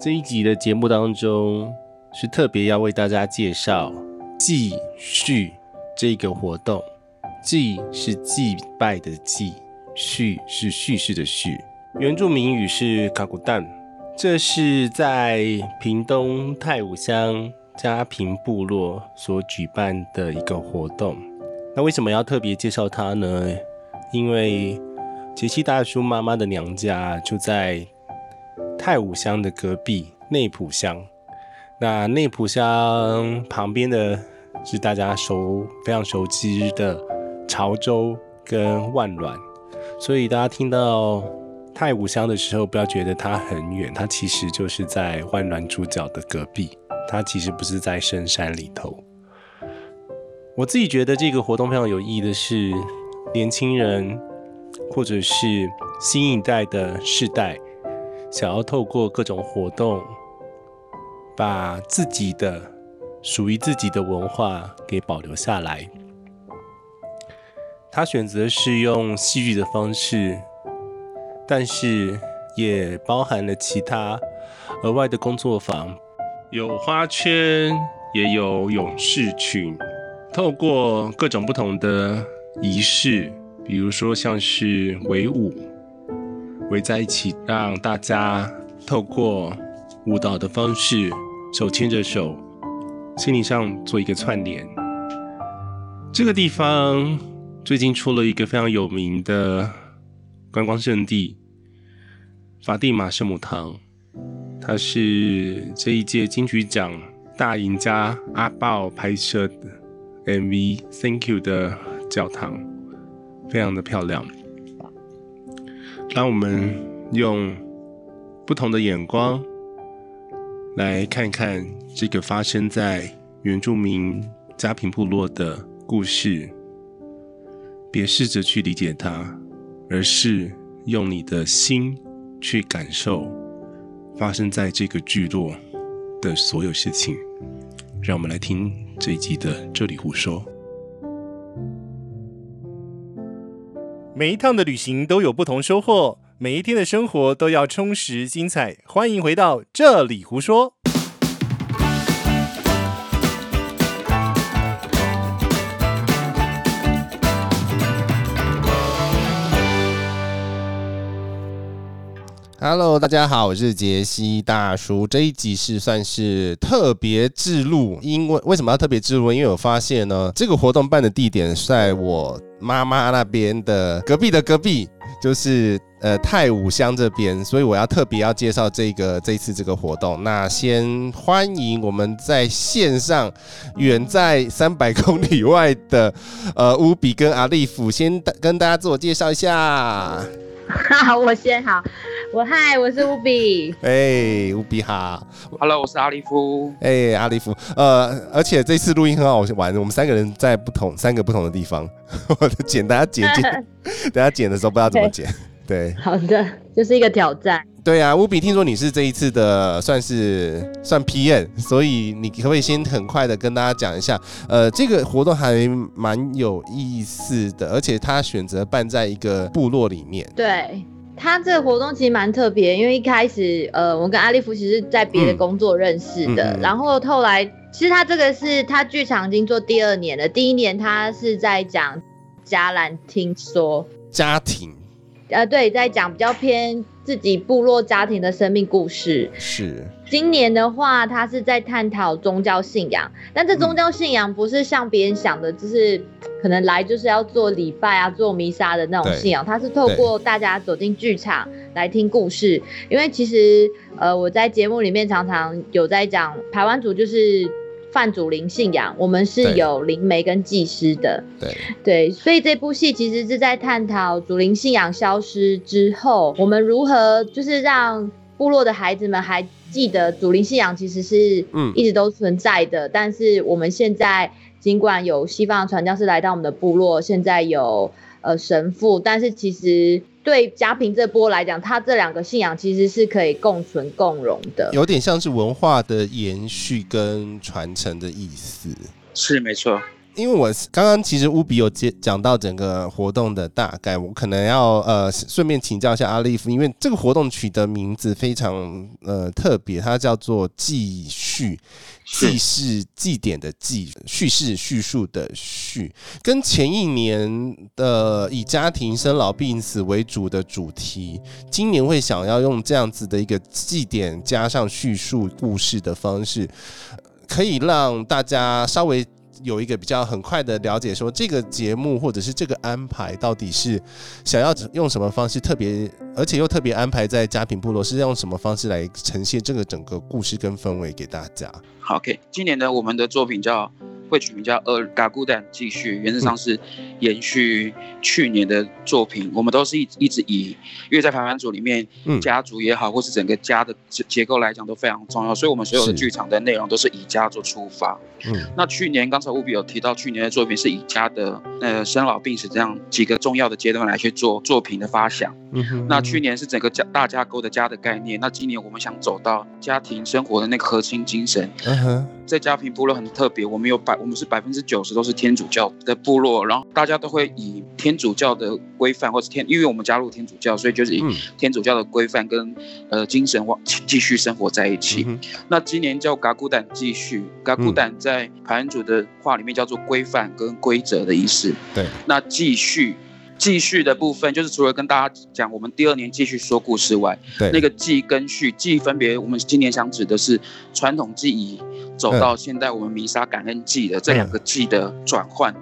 这一集的节目当中，是特别要为大家介绍祭叙这个活动。祭是祭拜的祭，叙是叙事的叙。原住民语是卡古蛋，这是在屏东太武乡佳平部落所举办的一个活动。那为什么要特别介绍它呢？因为杰西大叔妈妈的娘家就在太武乡的隔壁内埔乡。那内埔乡旁边的是大家熟非常熟知的潮州跟万峦，所以大家听到太武乡的时候，不要觉得它很远，它其实就是在万峦猪脚的隔壁，它其实不是在深山里头。我自己觉得这个活动非常有意义的是，年轻人或者是新一代的世代，想要透过各种活动，把自己的属于自己的文化给保留下来。他选择是用戏剧的方式，但是也包含了其他额外的工作坊，有花圈，也有勇士群。透过各种不同的仪式，比如说像是围舞，围在一起，让大家透过舞蹈的方式，手牵着手，心灵上做一个串联。这个地方最近出了一个非常有名的观光胜地——法蒂玛圣母堂，它是这一届金曲奖大赢家阿爆拍摄的。MV Thank You 的教堂非常的漂亮，让我们用不同的眼光来看看这个发生在原住民佳平部落的故事，别试着去理解它，而是用你的心去感受发生在这个聚落的所有事情。让我们来听这一集的《这里胡说》。每一趟的旅行都有不同收获，每一天的生活都要充实精彩。欢迎回到《这里胡说》。Hello，大家好，我是杰西大叔。这一集是算是特别制录，因为为什么要特别制录？因为我发现呢，这个活动办的地点在我妈妈那边的隔壁的隔壁，就是呃太武乡这边，所以我要特别要介绍这个这次这个活动。那先欢迎我们在线上远在三百 公里外的呃乌比跟阿利夫，先跟大家自我介绍一下。好，我先好。我嗨，我是乌比。哎，乌比哈。Hello，我是阿利夫。哎、欸，阿利夫。呃，而且这次录音很好玩，我们三个人在不同三个不同的地方。我的剪，大家剪剪，等下剪的时候不知道怎么剪。对，好的，就是一个挑战。对啊，乌比，听说你是这一次的算是算 PM，所以你可不可以先很快的跟大家讲一下？呃，这个活动还蛮有意思的，而且他选择办在一个部落里面。对。他这个活动其实蛮特别，因为一开始，呃，我跟阿利夫其实是在别的工作认识的，嗯、然后后来，其实他这个是他剧场已经做第二年了，第一年他是在讲家兰听说家庭，呃，对，在讲比较偏自己部落家庭的生命故事。是。今年的话，他是在探讨宗教信仰，但这宗教信仰不是像别人想的，就是可能来就是要做礼拜啊、做弥撒的那种信仰，他是透过大家走进剧场来听故事。因为其实呃，我在节目里面常常有在讲台湾族就是泛祖灵信仰，我们是有灵媒跟祭师的。对对，所以这部戏其实是在探讨祖灵信仰消失之后，我们如何就是让部落的孩子们还记得祖灵信仰其实是一直都存在的，嗯、但是我们现在尽管有西方的传教士来到我们的部落，现在有呃神父，但是其实对嘉平这波来讲，他这两个信仰其实是可以共存共荣的，有点像是文化的延续跟传承的意思。是没错。因为我刚刚其实乌比有接讲到整个活动的大概，我可能要呃顺便请教一下阿利夫，因为这个活动取得名字非常呃特别，它叫做祭叙，祭是祭典的祭，叙事叙述的叙，跟前一年的以家庭生老病死为主的主题，今年会想要用这样子的一个祭典加上叙述故事的方式，可以让大家稍微。有一个比较很快的了解，说这个节目或者是这个安排到底是想要用什么方式特别，而且又特别安排在佳品部落，是用什么方式来呈现这个整个故事跟氛围给大家。好，OK，今年的我们的作品叫。会取名叫《呃嘎咕蛋继续》，原则上是延续去年的作品。嗯、我们都是一一直以，因为在排版组里面，嗯、家族也好，或是整个家的结构来讲都非常重要，所以我们所有的剧场的内容都是以家做出发。嗯，那去年刚才务必有提到，去年的作品是以家的呃生老病死这样几个重要的阶段来去做作品的发想。嗯哼，那去年是整个家大架构的家的概念，那今年我们想走到家庭生活的那个核心精神。嗯哼，在佳平部落很特别，我们有百，我们是百分之九十都是天主教的部落，然后大家都会以天主教的规范，或是天，因为我们加入天主教，所以就是以天主教的规范跟呃精神往继续生活在一起。嗯、那今年叫嘎古蛋继续，嘎古蛋在排湾族的话里面叫做规范跟规则的意思。对，那继续。继续的部分就是除了跟大家讲我们第二年继续说故事外，对，那个继跟续，继分别我们今年想指的是传统记忆走到现在我们弥撒感恩祭的这两个祭的转换。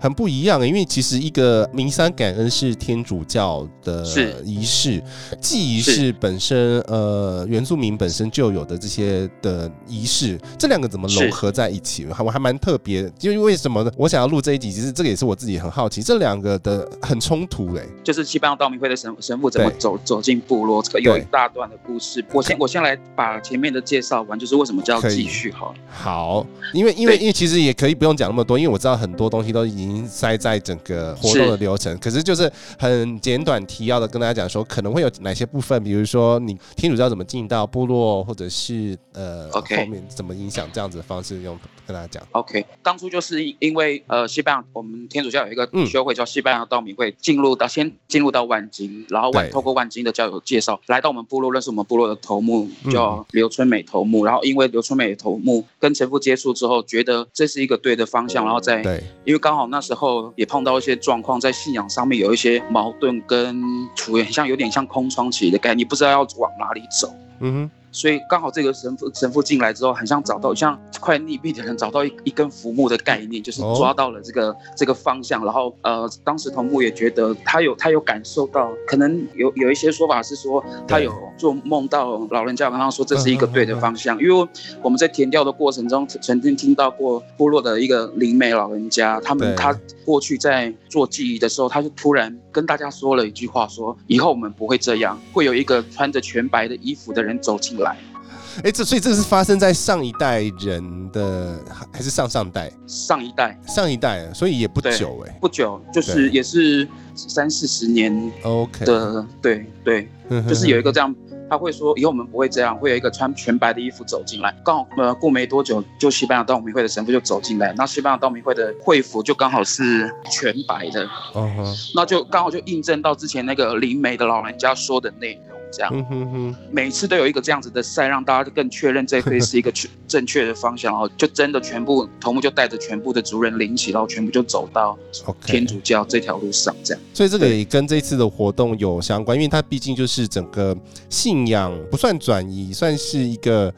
很不一样，因为其实一个弥撒感恩是天主教的仪式，祭仪式本身，呃，原住民本身就有的这些的仪式，这两个怎么融合在一起？还我还蛮特别，因为为什么呢？我想要录这一集，其实这个也是我自己很好奇，这两个的很冲突嘞。就是西班牙道明会的神神父怎么走走进部落，这个有一大段的故事。我先我先来把前面的介绍完，就是为什么叫继续好。好，因为因为因为其实也可以不用讲那么多，因为我知道很多东西都已经。塞在整个活动的流程，可是就是很简短提要的跟大家讲说，可能会有哪些部分，比如说你天主教怎么进到部落，或者是呃，Okay. 后面怎么影响这样子的方式，用跟大家讲。OK，当初就是因为呃，西班牙我们天主教有一个修会叫西班牙道明会，进入到先进入到万金，然后万透过万金的教友介绍来到我们部落，认识我们部落的头目叫刘春美头目，然后因为刘春美头目跟神父接触之后，觉得这是一个对的方向，然后再对，因为刚好那时候。也碰到一些状况，在信仰上面有一些矛盾，跟处于像有点像空窗期的概念，你不知道要往哪里走。嗯哼。所以刚好这个神父神父进来之后，很像找到像快溺毙的人找到一一根浮木的概念，就是抓到了这个、哦、这个方向。然后呃，当时头目也觉得他有他有感受到，可能有有一些说法是说他有做梦到老人家跟他说这是一个对的方向。因为我们在填调的过程中曾经听到过部落的一个灵媒老人家，他们他过去在做记忆的时候，他就突然跟大家说了一句话，说以后我们不会这样，会有一个穿着全白的衣服的人走进来。哎、欸，这所以这是发生在上一代人的，还是上上代？上一代，上一代，所以也不久哎、欸，不久，就是也是三四十年。OK，的对对，就是有一个这样，他会说以后我们不会这样，会有一个穿全白的衣服走进来。刚好呃过没多久，就西班牙道明会的神父就走进来，那西班牙道明会的会服就刚好是全白的。哦、uh-huh. 那就刚好就印证到之前那个灵媒的老人家说的内容。这样，嗯、哼哼每次都有一个这样子的赛，让大家就更确认这会是一个确 正确的方向，然后就真的全部头目就带着全部的族人领起，然后全部就走到天主教这条路上，这样。所以这个也跟这次的活动有相关，因为它毕竟就是整个信仰不算转移，算是一个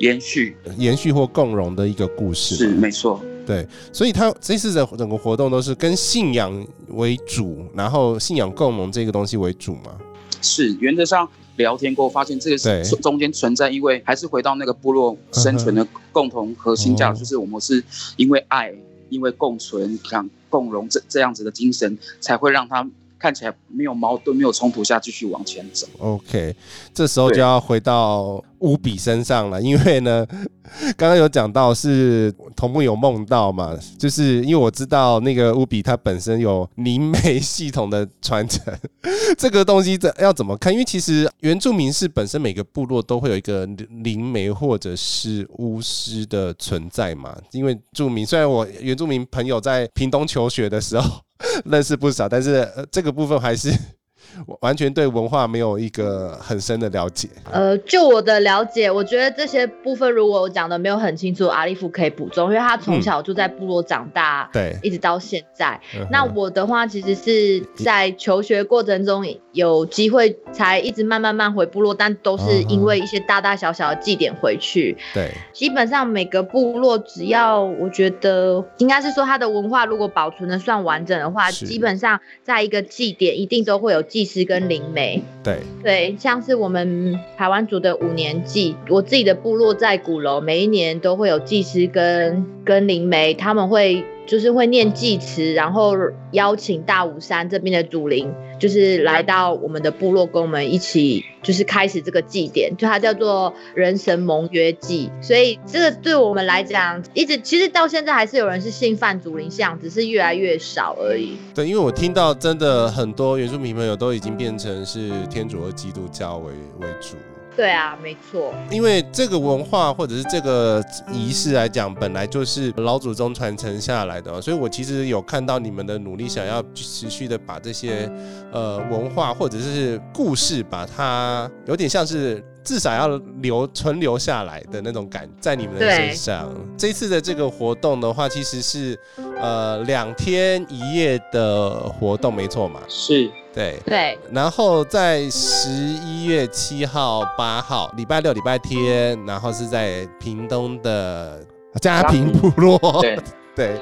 延续、延续或共融的一个故事。是没错，对。所以他这次的整个活动都是跟信仰为主，然后信仰共融这个东西为主嘛。是，原则上聊天过后发现这个是中间存在，因为还是回到那个部落生存的共同核心价值，就是我们是因为爱，因为共存、想共荣这这样子的精神，才会让他看起来没有矛盾、没有冲突下继续往前走。OK，这时候就要回到乌比身上了，因为呢，刚刚有讲到是同步有梦到嘛，就是因为我知道那个乌比它本身有灵媒系统的传承，这个东西这要怎么看？因为其实原住民是本身每个部落都会有一个灵媒或者是巫师的存在嘛，因为住民虽然我原住民朋友在屏东求学的时候认识不少，但是这个部分还是。完全对文化没有一个很深的了解。呃，就我的了解，我觉得这些部分如果我讲的没有很清楚，阿利夫可以补充，因为他从小就在部落长大，对、嗯，一直到现在。那我的话，其实是在求学过程中有机会才一直慢慢慢回部落，但都是因为一些大大小小的祭典回去。对，基本上每个部落只要我觉得应该是说他的文化如果保存的算完整的话，基本上在一个祭典一定都会有祭。祭司跟灵媒，对对，像是我们台湾族的五年祭，我自己的部落在鼓楼，每一年都会有祭师跟跟灵媒，他们会。就是会念祭词，然后邀请大武山这边的祖灵，就是来到我们的部落，跟我们一起，就是开始这个祭典，就它叫做人神盟约祭。所以这个对我们来讲，一直其实到现在还是有人是信泛祖灵像，只是越来越少而已。对，因为我听到真的很多原住民朋友都已经变成是天主和基督教为为主。对啊，没错。因为这个文化或者是这个仪式来讲，本来就是老祖宗传承下来的，所以我其实有看到你们的努力，想要持续的把这些呃文化或者是故事，把它有点像是至少要留存留下来的那种感，在你们的身上。这次的这个活动的话，其实是呃两天一夜的活动，没错嘛？是。对对，然后在十一月七号、八号，礼拜六、礼拜天，然后是在屏东的嘉平部落。对 对，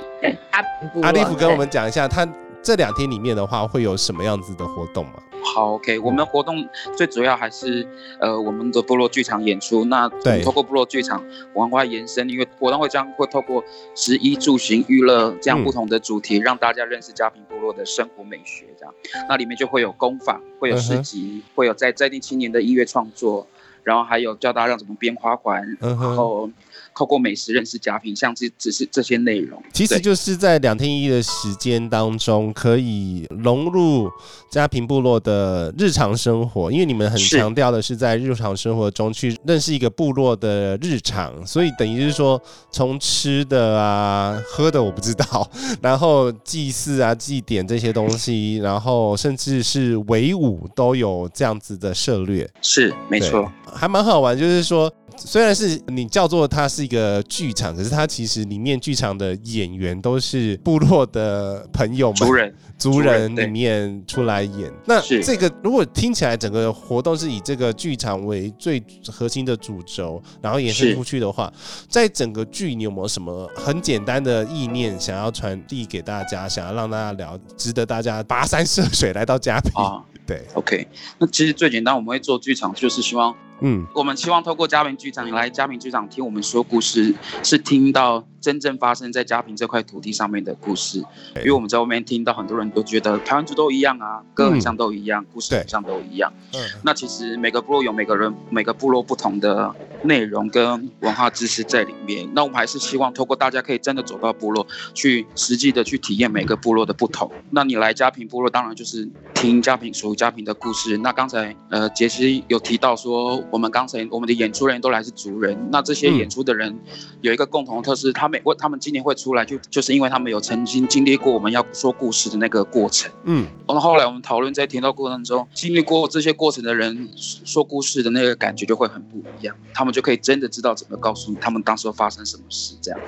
阿利夫跟我们讲一下，他这两天里面的话会有什么样子的活动吗？好，OK，我们活动最主要还是呃我们的部落剧场演出。那对透过部落剧场往外延伸，因为活动会将会透过食衣住行娱乐这样不同的主题，嗯、让大家认识嘉平部落的生活美学。这样，那里面就会有工坊，会有市集，嗯、会有在在地青年的音乐创作，然后还有教大家让怎么编花环，嗯、然后。透过美食认识佳平，像这只是这些内容，其实就是在两天一夜的时间当中，可以融入家平部落的日常生活。因为你们很强调的是在日常生活中去认识一个部落的日常，所以等于是说，从吃的啊、喝的我不知道，然后祭祀啊、祭典这些东西，然后甚至是围舞都有这样子的涉略。是，没错，还蛮好玩，就是说。虽然是你叫做它是一个剧场，可是它其实里面剧场的演员都是部落的朋友们，族人，族人里面出来演。那这个如果听起来整个活动是以这个剧场为最核心的主轴，然后延伸出去的话，在整个剧你有没有什么很简单的意念想要传递给大家，想要让大家聊，值得大家跋山涉水来到嘉平？啊，对，OK。那其实最简单，我们会做剧场，就是希望。嗯，我们希望透过嘉明局长，来嘉明局长听我们说故事，是听到真正发生在嘉平这块土地上面的故事。因为我们在外面听到很多人都觉得台湾族都一样啊，歌很像都一样，故事很像都一样。嗯，那其实每个部落有每个人每个部落不同的内容跟文化知识在里面。那我们还是希望透过大家可以真的走到部落去，实际的去体验每个部落的不同。那你来嘉平部落，当然就是听嘉平属于嘉平的故事。那刚才呃杰西有提到说。我们刚才我们的演出人都来自族人，那这些演出的人有一个共同的特色，他们为他们今年会出来，就就是因为他们有曾经经历过我们要说故事的那个过程。嗯，然后后来我们讨论在听到过程中，经历过这些过程的人说故事的那个感觉就会很不一样，他们就可以真的知道怎么告诉你他们当时发生什么事这样。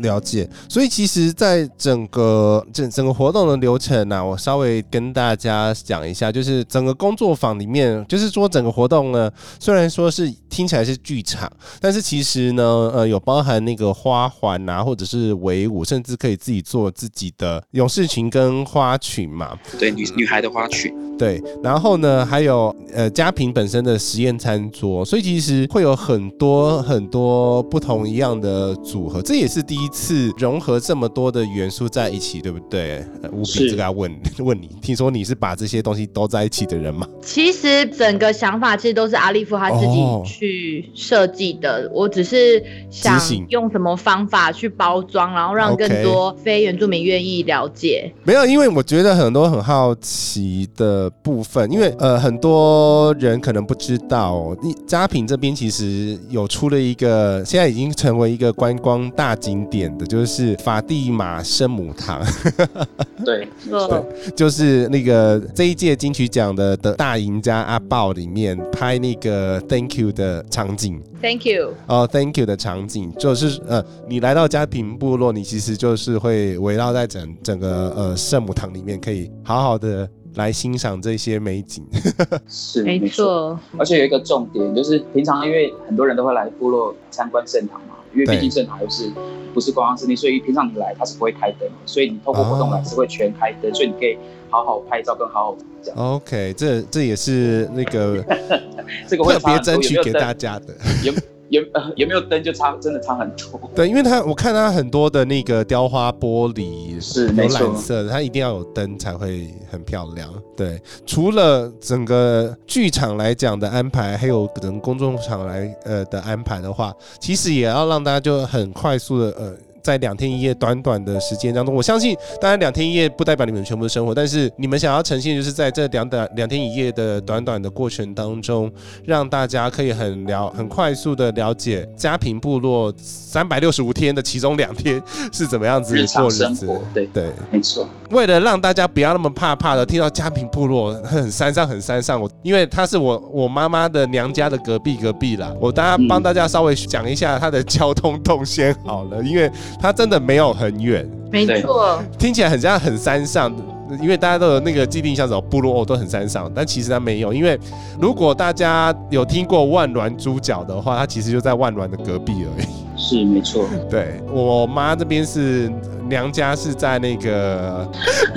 了解，所以其实，在整个整整个活动的流程呢、啊，我稍微跟大家讲一下，就是整个工作坊里面，就是说整个活动呢，虽然说是听起来是剧场，但是其实呢，呃，有包含那个花环啊，或者是围舞，甚至可以自己做自己的勇士裙跟花裙嘛。对，女女孩的花裙。对，然后呢，还有呃，家平本身的实验餐桌，所以其实会有很很多很多不同一样的组合，这也是第一次融合这么多的元素在一起，对不对？无比这个要问 问你，听说你是把这些东西都在一起的人吗？其实整个想法其实都是阿利夫他自己去设计的，哦、我只是想用什么方法去包装，然后让更多非原住民愿意了解。没有，因为我觉得很多很好奇的部分，因为呃很多人可能不知道，你佳平这边其实有出了一个，现在已经成为一个观光大景点的，就是法蒂玛圣母堂。对，对，就是那个这一届金曲奖的的大赢家阿豹里面拍那个 Thank You 的场景。Thank you。哦，Thank you 的场景就是呃，你来到佳平部落，你其实就是会围绕在整整个呃圣母堂里面，可以好好的来欣赏这些美景。是，没错。而且有一个重点，就是平常因为很多人都会来部落参观圣堂嘛，因为毕竟圣堂又是不是观光胜地，所以平常你来它是不会开灯，所以你透过活动来是会全开灯，哦、所以你可以好好拍照跟好好讲。OK，这这也是那个 这个特别争取给大家的。有 有呃有没有灯就差真的差很多。对，因为它我看它很多的那个雕花玻璃是有蓝色的，它一定要有灯才会很漂亮。对，除了整个剧场来讲的安排，还有可能公众场来呃的安排的话，其实也要让大家就很快速的呃。在两天一夜短短的时间当中，我相信，当然两天一夜不代表你们全部的生活，但是你们想要呈现，就是在这两短两天一夜的短短的过程当中，让大家可以很了很快速的了解家庭部落三百六十五天的其中两天 是怎么样子过日子。对对，没错。为了让大家不要那么怕怕的听到家庭部落很山上很山上，我因为他是我我妈妈的娘家的隔壁隔壁啦，我大家帮大家稍微讲一下他的交通动线好了，因为。它真的没有很远，没错，听起来很像很山上，因为大家都有那个既定印象，走部落哦都很山上，但其实它没有。因为如果大家有听过万峦猪脚的话，它其实就在万峦的隔壁而已。是没错，对我妈这边是娘家是在那个，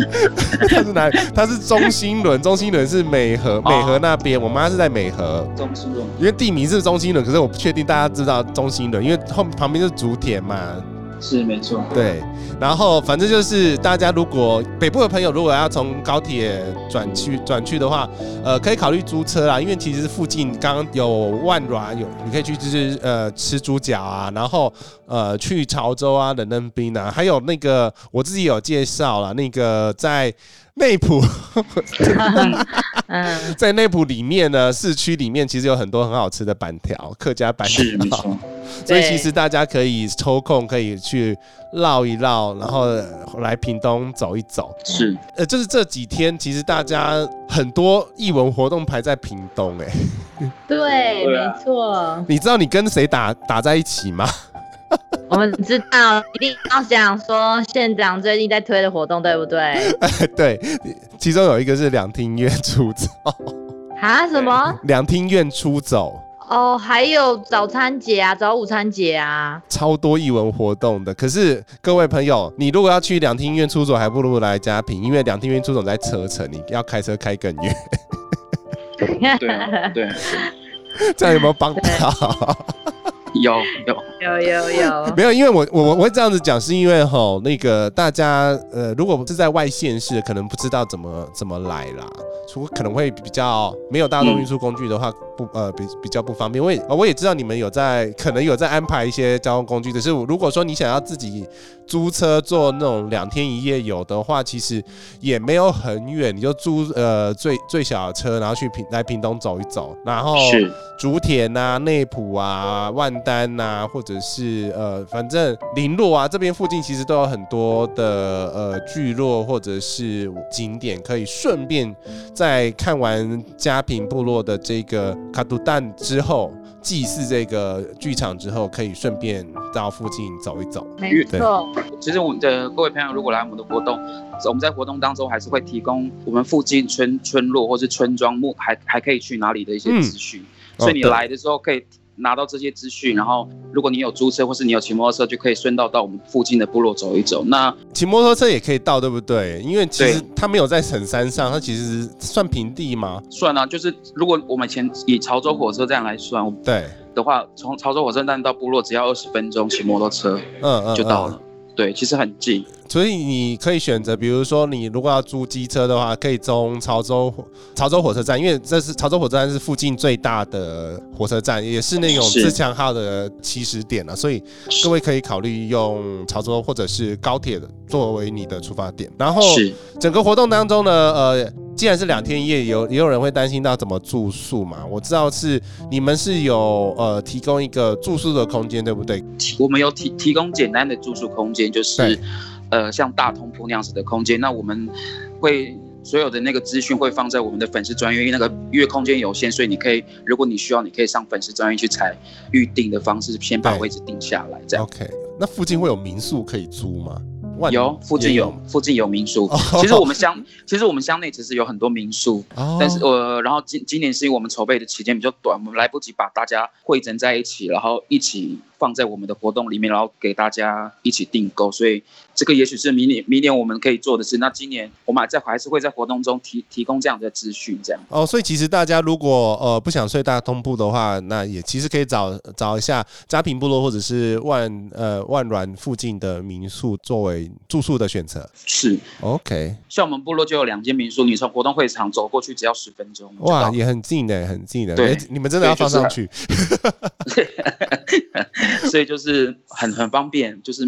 她是哪里？她是中心仑，中心仑是美和美和那边，我妈是在美和。中心仑，因为地名是中心仑，可是我不确定大家知道中心仑，因为后旁边是竹田嘛。是没错，对，然后反正就是大家如果北部的朋友如果要从高铁转去转去的话，呃，可以考虑租车啦，因为其实附近刚刚有万软有，你可以去就是呃吃猪脚啊，然后呃去潮州啊、冷嫩冰啊，还有那个我自己有介绍了，那个在。内埔，在内埔里面呢，市区里面其实有很多很好吃的板条，客家板条，所以其实大家可以抽空可以去绕一绕，然后来屏东走一走。是，呃，就是这几天其实大家很多艺文活动排在屏东，哎，对，没错。你知道你跟谁打打在一起吗？我们知道，一定要讲说县长最近在推的活动，对不对？对，其中有一个是两厅院出走。啊？什么？两厅院出走？哦，还有早餐节啊，早午餐节啊，超多艺文活动的。可是各位朋友，你如果要去两厅院出走，还不如来嘉平，因为两厅院出走在车程，你要开车开更远。对啊，对，这样有没有帮到？有有。有有 有，没有，因为我我我会这样子讲，是因为吼那个大家呃，如果是在外县市，可能不知道怎么怎么来啦，除可能会比较没有大众运输工具的话，不呃比比较不方便。我也我也知道你们有在可能有在安排一些交通工具，只是如果说你想要自己租车做那种两天一夜游的话，其实也没有很远，你就租呃最最小的车，然后去平来屏东走一走，然后竹田啊、内埔啊、万。丹呐、啊，或者是呃，反正林落啊，这边附近其实都有很多的呃聚落或者是景点，可以顺便在看完家平部落的这个卡杜旦之后，祭祀这个剧场之后，可以顺便到附近走一走。没错，其实我们的各位朋友如果来我们的活动，我们在活动当中还是会提供我们附近村村落或是村庄目还还可以去哪里的一些资讯，嗯、所以你来的时候可以。拿到这些资讯，然后如果你有租车或是你有骑摩托车，就可以顺道到我们附近的部落走一走。那骑摩托车也可以到，对不对？因为其实它没有在省山上，它其实算平地吗？算啊，就是如果我们前以潮州火车站来算，对。的话，从潮州火车站到部落只要二十分钟，骑摩托车，嗯嗯，就到了。对，其实很近，所以你可以选择，比如说你如果要租机车的话，可以从潮州潮州火车站，因为这是潮州火车站是附近最大的火车站，也是那种自强号的起始点了，所以各位可以考虑用潮州或者是高铁作为你的出发点。然后整个活动当中呢，呃。既然是两天一夜，有也有人会担心到怎么住宿嘛？我知道是你们是有呃提供一个住宿的空间，对不对？我们有提提供简单的住宿空间，就是呃像大通铺那样子的空间。那我们会所有的那个资讯会放在我们的粉丝专页，因为那个因为空间有限，所以你可以如果你需要，你可以上粉丝专页去采预定的方式，先把位置定下来。这样。OK，那附近会有民宿可以租吗？有附近有，有附近有民宿，哦、其实我们乡其实我们乡内其实有很多民宿，哦、但是呃，然后今今年是因为我们筹备的期间比较短，我们来不及把大家汇整在一起，然后一起。放在我们的活动里面，然后给大家一起订购，所以这个也许是明年明年我们可以做的事。那今年我们还在还是会在活动中提提供这样的资讯，这样。哦，所以其实大家如果呃不想睡大通铺的话，那也其实可以找找一下家平部落或者是万呃万峦附近的民宿作为住宿的选择。是，OK。像我们部落就有两间民宿，你从活动会场走过去只要十分钟。哇，也很近的，很近的。对，你们真的要放上去。所以就是很很方便，就是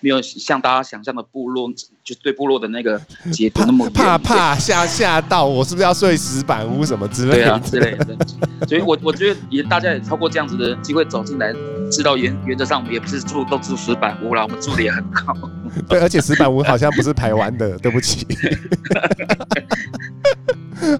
没有像大家想象的部落，就对部落的那个节奏那么 怕怕吓吓到我，是不是要睡石板屋什么之类的？对啊，之类的。所以我我觉得也大家也透过这样子的机会走进来，知道原原则上我们也不是住都住石板屋啦，我们住的也很好。对，而且石板屋好像不是台湾的，对不起。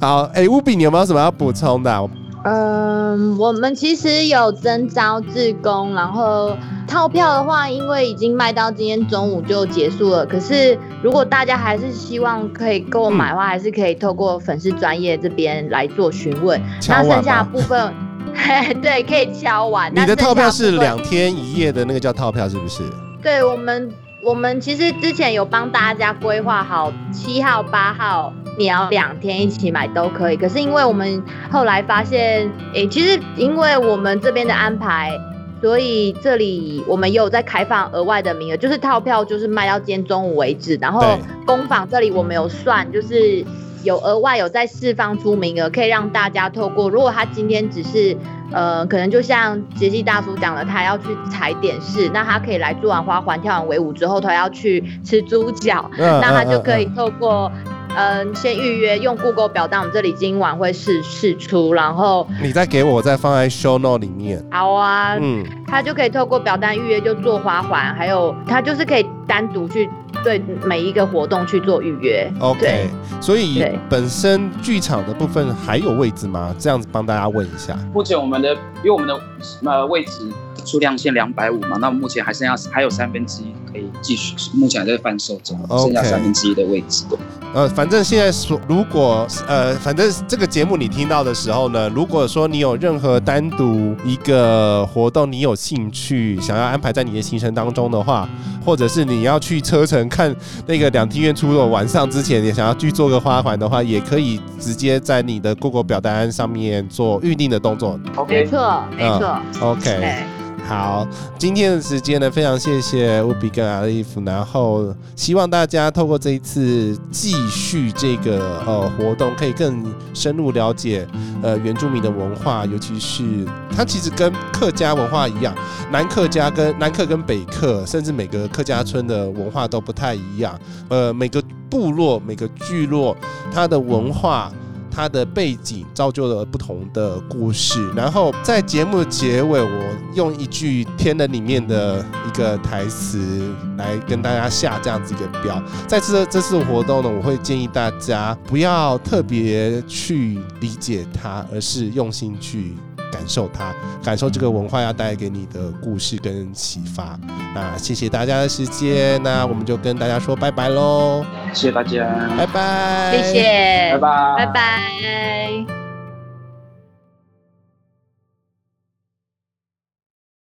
好，哎、欸，乌比，你有没有什么要补充的？嗯，我们其实有征招志工，然后套票的话，因为已经卖到今天中午就结束了。可是如果大家还是希望可以购买的话，还是可以透过粉丝专业这边来做询问。那剩下的部分，对，可以敲完。你的套票是两天一夜的那个叫套票是不是？对，我们我们其实之前有帮大家规划好七号、八号。你要两天一起买都可以，可是因为我们后来发现，诶、欸，其实因为我们这边的安排，所以这里我们有在开放额外的名额，就是套票就是卖到今天中午为止。然后工坊这里我们有算，就是有额外有在释放出名额，可以让大家透过，如果他今天只是呃，可能就像杰西大叔讲的，他要去踩点式，那他可以来做完花环、跳完围舞之后，他要去吃猪脚，那他就可以透过。嗯，先预约用 Google 表单，我们这里今晚会试试出，然后你再给我，再放在 Show Note 里面。好啊，嗯，他就可以透过表单预约就做花环，还有他就是可以单独去对每一个活动去做预约。OK，所以本身剧场的部分还有位置吗？这样子帮大家问一下。目前我们的，因为我们的呃位置数量限两百五嘛，那目前还剩下还有三分之一可以继续，目前还在贩售中.剩下三分之一的位置。呃，反正现在说，如果呃，反正这个节目你听到的时候呢，如果说你有任何单独一个活动，你有兴趣想要安排在你的行程当中的话，或者是你要去车城看那个两厅院出的晚上之前，也想要去做个花环的话，也可以直接在你的 Google 表单上面做预定的动作。OK，没错，没错。OK。好，今天的时间呢，非常谢谢乌比跟阿利夫，然后希望大家透过这一次继续这个呃活动，可以更深入了解呃原住民的文化，尤其是它其实跟客家文化一样，南客家跟南客跟北客，甚至每个客家村的文化都不太一样，呃每个部落每个聚落它的文化。他的背景造就了不同的故事，然后在节目的结尾，我用一句《天人》里面的一个台词来跟大家下这样子一个标。在这这次活动呢，我会建议大家不要特别去理解它，而是用心去。感受它，感受这个文化要带给你的故事跟启发。那谢谢大家的时间，那我们就跟大家说拜拜喽。谢谢大家，拜拜，谢谢，拜拜，拜拜。